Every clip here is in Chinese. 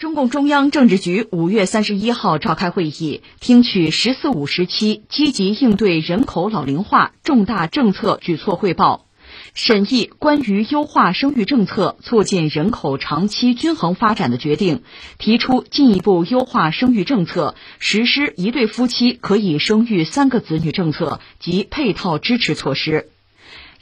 中共中央政治局五月三十一号召开会议，听取“十四五”时期积极应对人口老龄化重大政策举措汇报，审议关于优化生育政策、促进人口长期均衡发展的决定，提出进一步优化生育政策，实施一对夫妻可以生育三个子女政策及配套支持措施。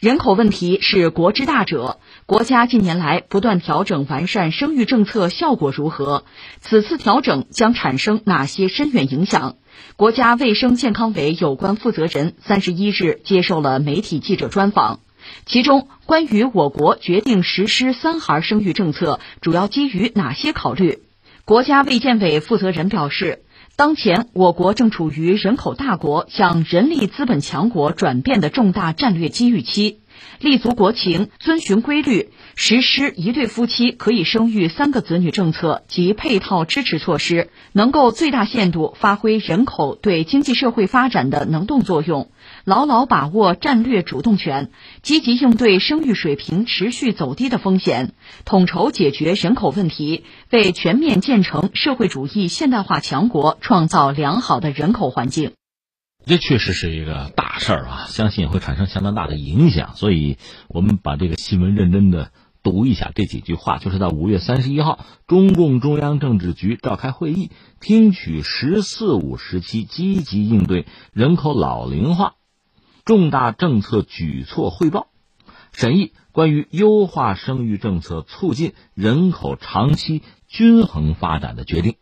人口问题是国之大者，国家近年来不断调整完善生育政策，效果如何？此次调整将产生哪些深远影响？国家卫生健康委有关负责人三十一日接受了媒体记者专访，其中关于我国决定实施三孩生育政策，主要基于哪些考虑？国家卫健委负责人表示。当前，我国正处于人口大国向人力资本强国转变的重大战略机遇期。立足国情，遵循规律，实施一对夫妻可以生育三个子女政策及配套支持措施，能够最大限度发挥人口对经济社会发展的能动作用，牢牢把握战略主动权，积极应对生育水平持续走低的风险，统筹解决人口问题，为全面建成社会主义现代化强国创造良好的人口环境。这确实是一个大事儿啊，相信也会产生相当大的影响。所以，我们把这个新闻认真的读一下这几句话，就是在五月三十一号，中共中央政治局召开会议，听取“十四五”时期积极应对人口老龄化重大政策举措汇报，审议关于优化生育政策、促进人口长期均衡发展的决定。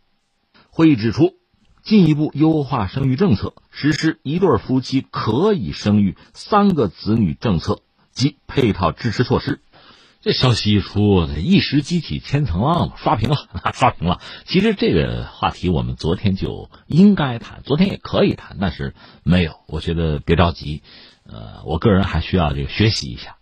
会议指出。进一步优化生育政策，实施一对夫妻可以生育三个子女政策及配套支持措施。这消息一出，一时激起千层浪，刷屏了，刷屏了。其实这个话题我们昨天就应该谈，昨天也可以谈，但是没有。我觉得别着急，呃，我个人还需要这个学习一下，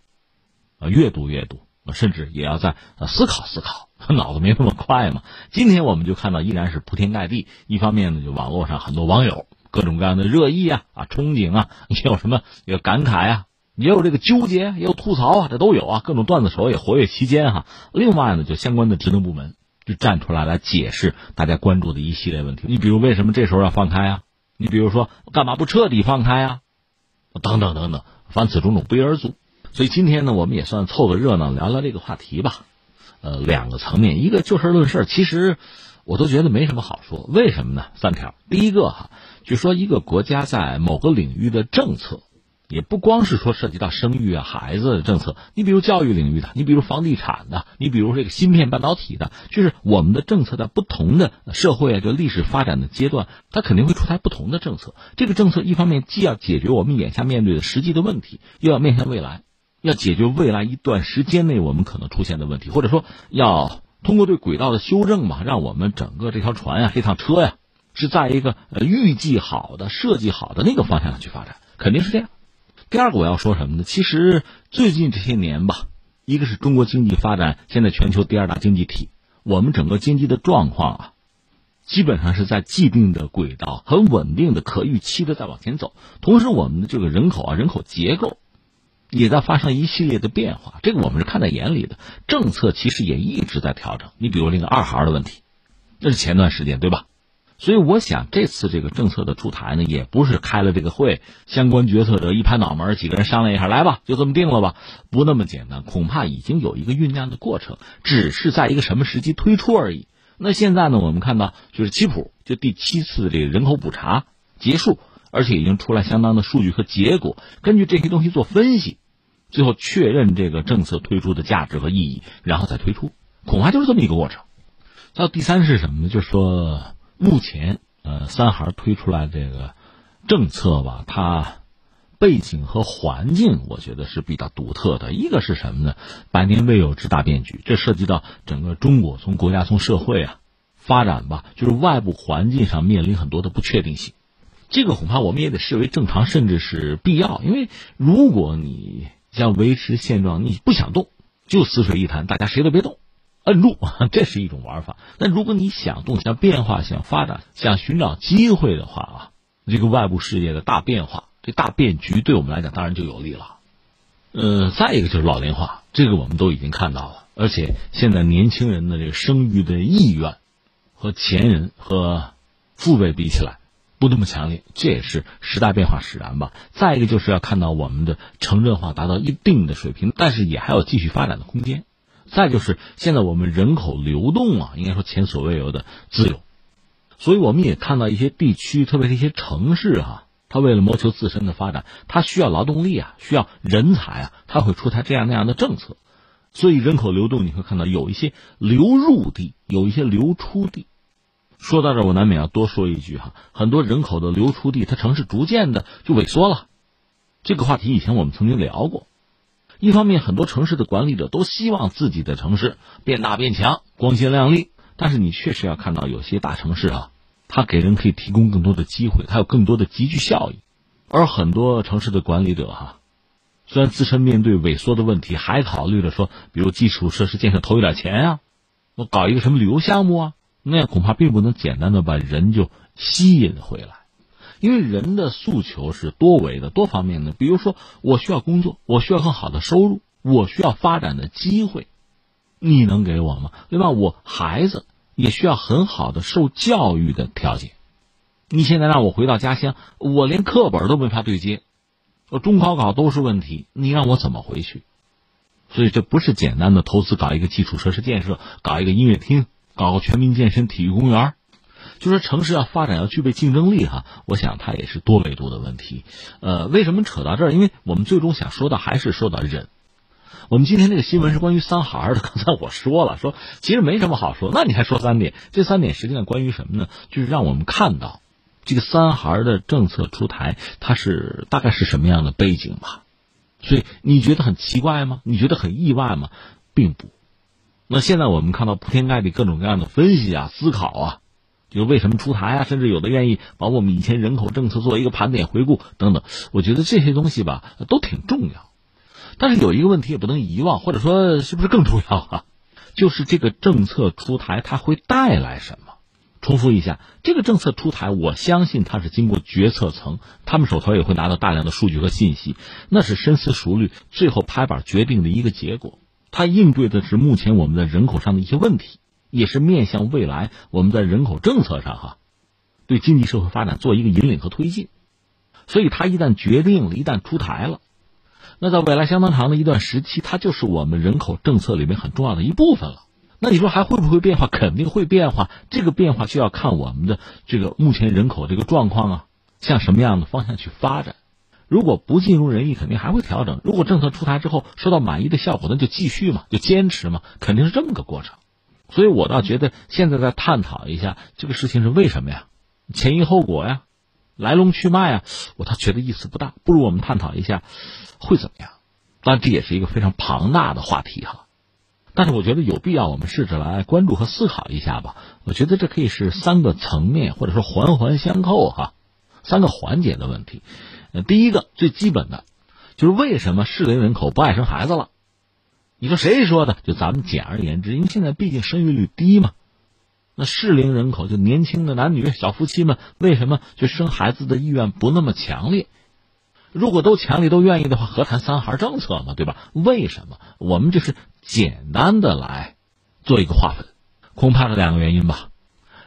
呃，阅读阅读，甚至也要再思考思考。他脑子没那么快嘛？今天我们就看到依然是铺天盖地。一方面呢，就网络上很多网友各种各样的热议啊、啊憧憬啊，也有什么有感慨啊，也有这个纠结，也有吐槽啊，这都有啊。各种段子手也活跃期间哈。另外呢，就相关的职能部门就站出来来解释大家关注的一系列问题。你比如为什么这时候要放开啊？你比如说干嘛不彻底放开啊？等等等等，凡此种种不一而足。所以今天呢，我们也算凑个热闹，聊聊这个话题吧。呃，两个层面，一个就事论事，其实我都觉得没什么好说。为什么呢？三条。第一个哈，就说一个国家在某个领域的政策，也不光是说涉及到生育啊、孩子的政策。你比如教育领域的，你比如房地产的，你比如这个芯片半导体的，就是我们的政策在不同的社会啊，就历史发展的阶段，它肯定会出台不同的政策。这个政策一方面既要解决我们眼下面对的实际的问题，又要面向未来。要解决未来一段时间内我们可能出现的问题，或者说要通过对轨道的修正嘛，让我们整个这条船呀、这趟车呀，是在一个呃预计好的、设计好的那个方向上去发展，肯定是这样。第二个我要说什么呢？其实最近这些年吧，一个是中国经济发展现在全球第二大经济体，我们整个经济的状况啊，基本上是在既定的轨道、很稳定的、可预期的在往前走。同时，我们的这个人口啊、人口结构。也在发生一系列的变化，这个我们是看在眼里的。政策其实也一直在调整。你比如那个二孩的问题，那是前段时间对吧？所以我想这次这个政策的出台呢，也不是开了这个会，相关决策者一拍脑门，几个人商量一下，来吧，就这么定了吧，不那么简单。恐怕已经有一个酝酿的过程，只是在一个什么时机推出而已。那现在呢，我们看到就是七普，就第七次这个人口普查结束。而且已经出来相当的数据和结果，根据这些东西做分析，最后确认这个政策推出的价值和意义，然后再推出，恐怕就是这么一个过程。到第三是什么呢？就是说，目前呃三孩推出来这个政策吧，它背景和环境我觉得是比较独特的。一个是什么呢？百年未有之大变局，这涉及到整个中国从国家从社会啊发展吧，就是外部环境上面临很多的不确定性。这个恐怕我们也得视为正常，甚至是必要。因为如果你想维持现状，你不想动，就死水一潭，大家谁都别动，摁住，这是一种玩法。但如果你想动、想变化、想发展、想寻找机会的话啊，这个外部世界的大变化、这大变局，对我们来讲当然就有利了。呃，再一个就是老龄化，这个我们都已经看到了，而且现在年轻人的这个生育的意愿和前人和父辈比起来，不那么强烈，这也是时代变化使然吧。再一个就是要看到我们的城镇化达到一定的水平，但是也还有继续发展的空间。再就是现在我们人口流动啊，应该说前所未有的自由，所以我们也看到一些地区，特别是一些城市哈，它为了谋求自身的发展，它需要劳动力啊，需要人才啊，它会出台这样那样的政策。所以人口流动，你会看到有一些流入地，有一些流出地。说到这儿，我难免要多说一句哈，很多人口的流出地，它城市逐渐的就萎缩了。这个话题以前我们曾经聊过。一方面，很多城市的管理者都希望自己的城市变大变强、光鲜亮丽。但是，你确实要看到有些大城市啊，它给人可以提供更多的机会，它有更多的集聚效益。而很多城市的管理者哈，虽然自身面对萎缩的问题，还考虑着说，比如基础设施建设投一点钱啊，我搞一个什么旅游项目啊，那样恐怕并不能简单的把人就吸引回来。因为人的诉求是多维的、多方面的。比如说，我需要工作，我需要更好的收入，我需要发展的机会，你能给我吗？另外，我孩子也需要很好的受教育的条件。你现在让我回到家乡，我连课本都没法对接，我中考考都是问题，你让我怎么回去？所以，这不是简单的投资搞一个基础设施建设，搞一个音乐厅，搞个全民健身体育公园。就说城市要发展要具备竞争力哈，我想它也是多维度的问题。呃，为什么扯到这儿？因为我们最终想说的还是说到人。我们今天这个新闻是关于三孩的，刚才我说了，说其实没什么好说。那你还说三点？这三点实际上关于什么呢？就是让我们看到这个三孩的政策出台，它是大概是什么样的背景吧。所以你觉得很奇怪吗？你觉得很意外吗？并不。那现在我们看到铺天盖地各种各样的分析啊、思考啊。就为什么出台啊？甚至有的愿意把我们以前人口政策做一个盘点回顾等等。我觉得这些东西吧都挺重要，但是有一个问题也不能遗忘，或者说是不是更重要啊？就是这个政策出台它会带来什么？重复一下，这个政策出台，我相信它是经过决策层，他们手头也会拿到大量的数据和信息，那是深思熟虑，最后拍板决定的一个结果。它应对的是目前我们的人口上的一些问题。也是面向未来，我们在人口政策上哈，对经济社会发展做一个引领和推进。所以，它一旦决定了，一旦出台了，那在未来相当长的一段时期，它就是我们人口政策里面很重要的一部分了。那你说还会不会变化？肯定会变化。这个变化就要看我们的这个目前人口这个状况啊，向什么样的方向去发展。如果不尽如人意，肯定还会调整。如果政策出台之后收到满意的效果，那就继续嘛，就坚持嘛，肯定是这么个过程。所以我倒觉得现在再探讨一下这个事情是为什么呀，前因后果呀，来龙去脉啊，我倒觉得意思不大。不如我们探讨一下会怎么样。当然这也是一个非常庞大的话题哈，但是我觉得有必要我们试着来关注和思考一下吧。我觉得这可以是三个层面或者说环环相扣哈，三个环节的问题。呃，第一个最基本的，就是为什么适龄人口不爱生孩子了？你说谁说的？就咱们简而言之，因为现在毕竟生育率低嘛，那适龄人口就年轻的男女小夫妻们，为什么就生孩子的意愿不那么强烈？如果都强烈都愿意的话，何谈三孩政策嘛，对吧？为什么？我们就是简单的来做一个划分，恐怕是两个原因吧。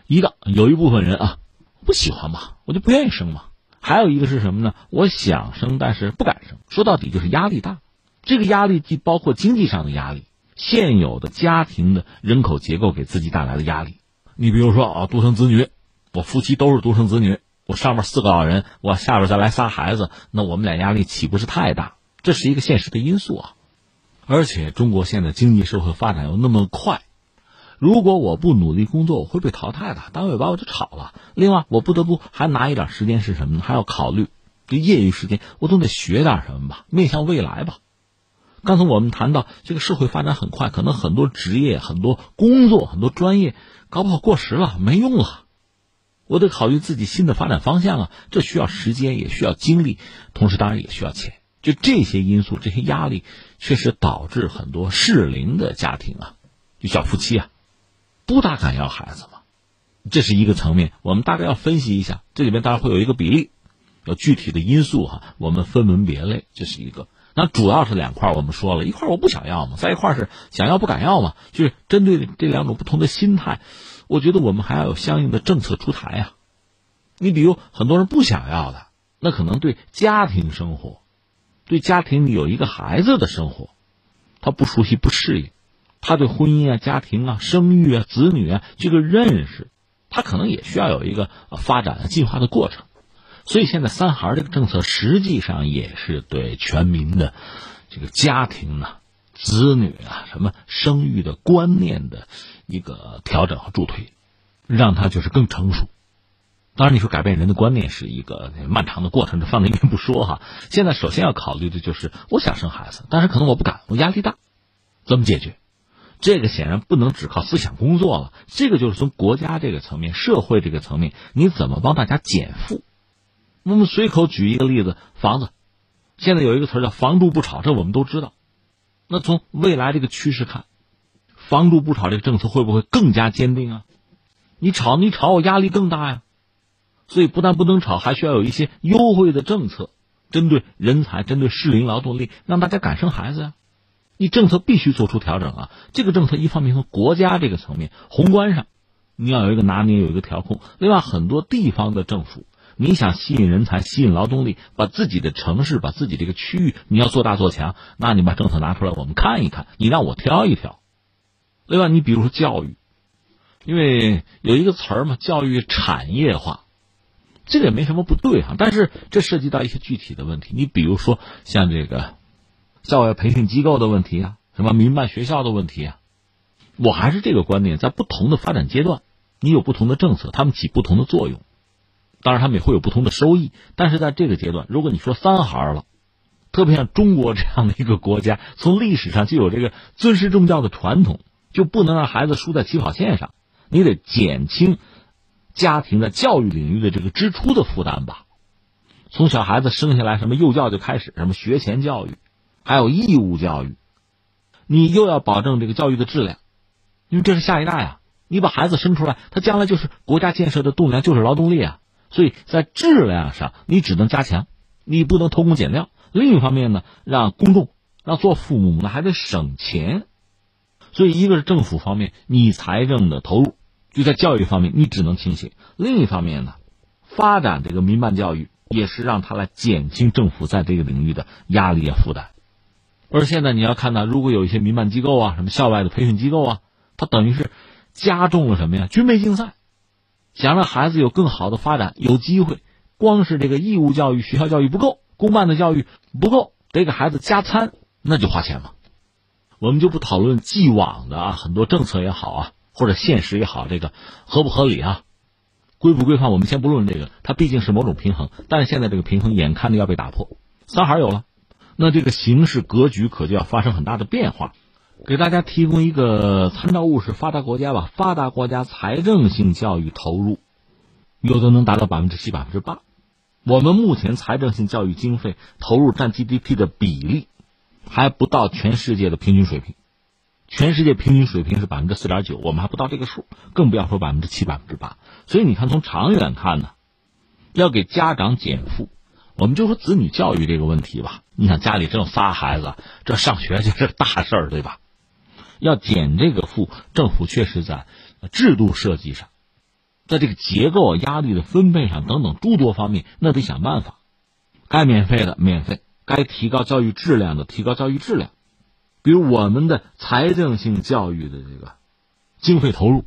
一个有一部分人啊不喜欢嘛，我就不愿意生嘛；还有一个是什么呢？我想生，但是不敢生。说到底就是压力大。这个压力既包括经济上的压力，现有的家庭的人口结构给自己带来的压力。你比如说啊，独生子女，我夫妻都是独生子女，我上面四个老人，我下边再来仨孩子，那我们俩压力岂不是太大？这是一个现实的因素啊。而且中国现在经济社会发展又那么快，如果我不努力工作，我会被淘汰的，单位把我就炒了。另外，我不得不还拿一点时间是什么呢？还要考虑这业余时间，我总得学点什么吧，面向未来吧。刚才我们谈到这个社会发展很快，可能很多职业、很多工作、很多专业，搞不好过时了，没用了。我得考虑自己新的发展方向啊，这需要时间，也需要精力，同时当然也需要钱。就这些因素、这些压力，确实导致很多适龄的家庭啊，就小夫妻啊，不大敢要孩子嘛。这是一个层面，我们大概要分析一下，这里面当然会有一个比例，有具体的因素哈，我们分门别类，这是一个。那主要是两块，我们说了一块我不想要嘛，在一块是想要不敢要嘛，就是针对这两种不同的心态，我觉得我们还要有相应的政策出台呀。你比如很多人不想要的，那可能对家庭生活，对家庭有一个孩子的生活，他不熟悉不适应，他对婚姻啊、家庭啊、生育啊、子女啊这个认识，他可能也需要有一个发展进化的过程。所以现在三孩这个政策实际上也是对全民的这个家庭呢、子女啊、什么生育的观念的一个调整和助推，让他就是更成熟。当然，你说改变人的观念是一个漫长的过程，这放在一边不说哈。现在首先要考虑的就是我想生孩子，但是可能我不敢，我压力大，怎么解决？这个显然不能只靠思想工作了，这个就是从国家这个层面、社会这个层面，你怎么帮大家减负？我们随口举一个例子，房子，现在有一个词叫“房住不炒”，这我们都知道。那从未来这个趋势看，“房住不炒”这个政策会不会更加坚定啊？你炒，你炒，我压力更大呀。所以不但不能炒，还需要有一些优惠的政策，针对人才，针对适龄劳动力，让大家敢生孩子呀。你政策必须做出调整啊。这个政策一方面从国家这个层面宏观上，你要有一个拿捏，有一个调控；另外，很多地方的政府。你想吸引人才、吸引劳动力，把自己的城市、把自己这个区域，你要做大做强，那你把政策拿出来，我们看一看，你让我挑一挑。另外，你比如说教育，因为有一个词儿嘛，教育产业化，这个也没什么不对哈，但是这涉及到一些具体的问题。你比如说像这个校外培训机构的问题啊，什么民办学校的问题啊，我还是这个观点，在不同的发展阶段，你有不同的政策，他们起不同的作用。当然，他们也会有不同的收益，但是在这个阶段，如果你说三孩了，特别像中国这样的一个国家，从历史上就有这个尊师重教的传统，就不能让孩子输在起跑线上，你得减轻家庭在教育领域的这个支出的负担吧。从小孩子生下来，什么幼教就开始，什么学前教育，还有义务教育，你又要保证这个教育的质量，因为这是下一代啊，你把孩子生出来，他将来就是国家建设的栋梁，就是劳动力啊。所以在质量上，你只能加强，你不能偷工减料。另一方面呢，让公众、让做父母呢还得省钱。所以，一个是政府方面，你财政的投入就在教育方面，你只能倾斜；另一方面呢，发展这个民办教育也是让他来减轻政府在这个领域的压力啊负担。而现在你要看到，如果有一些民办机构啊，什么校外的培训机构啊，它等于是加重了什么呀？军备竞赛。想让孩子有更好的发展，有机会，光是这个义务教育、学校教育不够，公办的教育不够，得给孩子加餐，那就花钱嘛。我们就不讨论既往的啊，很多政策也好啊，或者现实也好，这个合不合理啊，规不规范，我们先不论这个，它毕竟是某种平衡。但是现在这个平衡眼看着要被打破，三孩有了，那这个形势格局可就要发生很大的变化。给大家提供一个参照物是发达国家吧，发达国家财政性教育投入，有的能达到百分之七、百分之八。我们目前财政性教育经费投入占 GDP 的比例，还不到全世界的平均水平。全世界平均水平是百分之四点九，我们还不到这个数，更不要说百分之七、百分之八。所以你看，从长远看呢，要给家长减负。我们就说子女教育这个问题吧，你想家里只有仨孩子，这上学就是大事儿，对吧？要减这个负，政府确实在制度设计上，在这个结构压力的分配上等等诸多方面，那得想办法。该免费的免费，该提高教育质量的提高教育质量。比如我们的财政性教育的这个经费投入，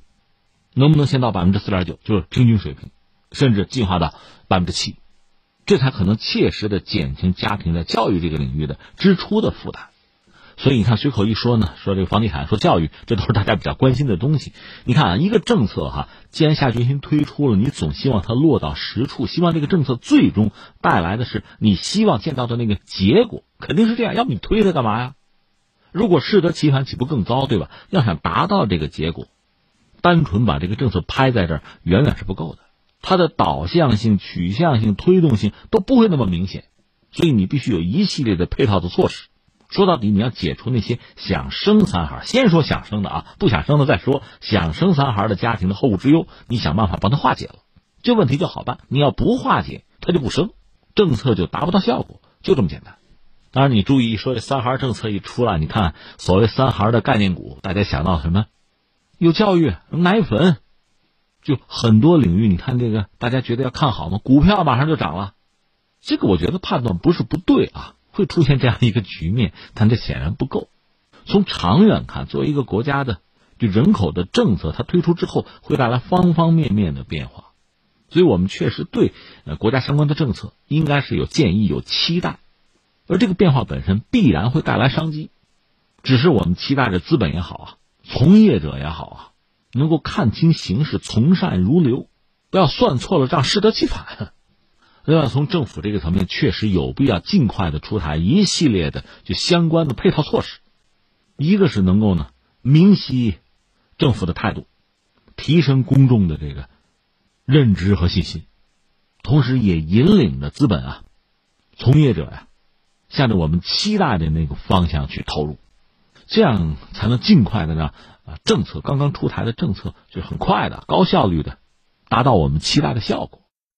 能不能先到百分之四点九，就是平均水平，甚至进化到百分之七，这才可能切实的减轻家庭在教育这个领域的支出的负担。所以你看，随口一说呢，说这个房地产，说教育，这都是大家比较关心的东西。你看啊，一个政策哈，既然下决心推出了，你总希望它落到实处，希望这个政策最终带来的是你希望见到的那个结果，肯定是这样。要不你推它干嘛呀？如果适得其反，岂不更糟，对吧？要想达到这个结果，单纯把这个政策拍在这儿，远远是不够的。它的导向性、取向性、推动性都不会那么明显，所以你必须有一系列的配套的措施。说到底，你要解除那些想生三孩，先说想生的啊，不想生的再说。想生三孩的家庭的后顾之忧，你想办法帮他化解了，这问题就好办。你要不化解，他就不生，政策就达不到效果，就这么简单。当然，你注意说这三孩政策一出来，你看所谓三孩的概念股，大家想到什么？有教育、奶粉，就很多领域，你看这个大家觉得要看好吗？股票马上就涨了，这个我觉得判断不是不对啊，会出现这样一个局面，但这显然不够。从长远看，作为一个国家的就人口的政策，它推出之后会带来方方面面的变化，所以我们确实对呃国家相关的政策应该是有建议、有期待，而这个变化本身必然会带来商机，只是我们期待着资本也好啊，从业者也好啊，能够看清形势，从善如流，不要算错了账，适得其反。另外，从政府这个层面，确实有必要尽快的出台一系列的就相关的配套措施。一个是能够呢明晰政府的态度，提升公众的这个认知和信心，同时也引领着资本啊、从业者呀，向着我们期待的那个方向去投入，这样才能尽快的让啊政策刚刚出台的政策就很快的、高效率的达到我们期待的效果。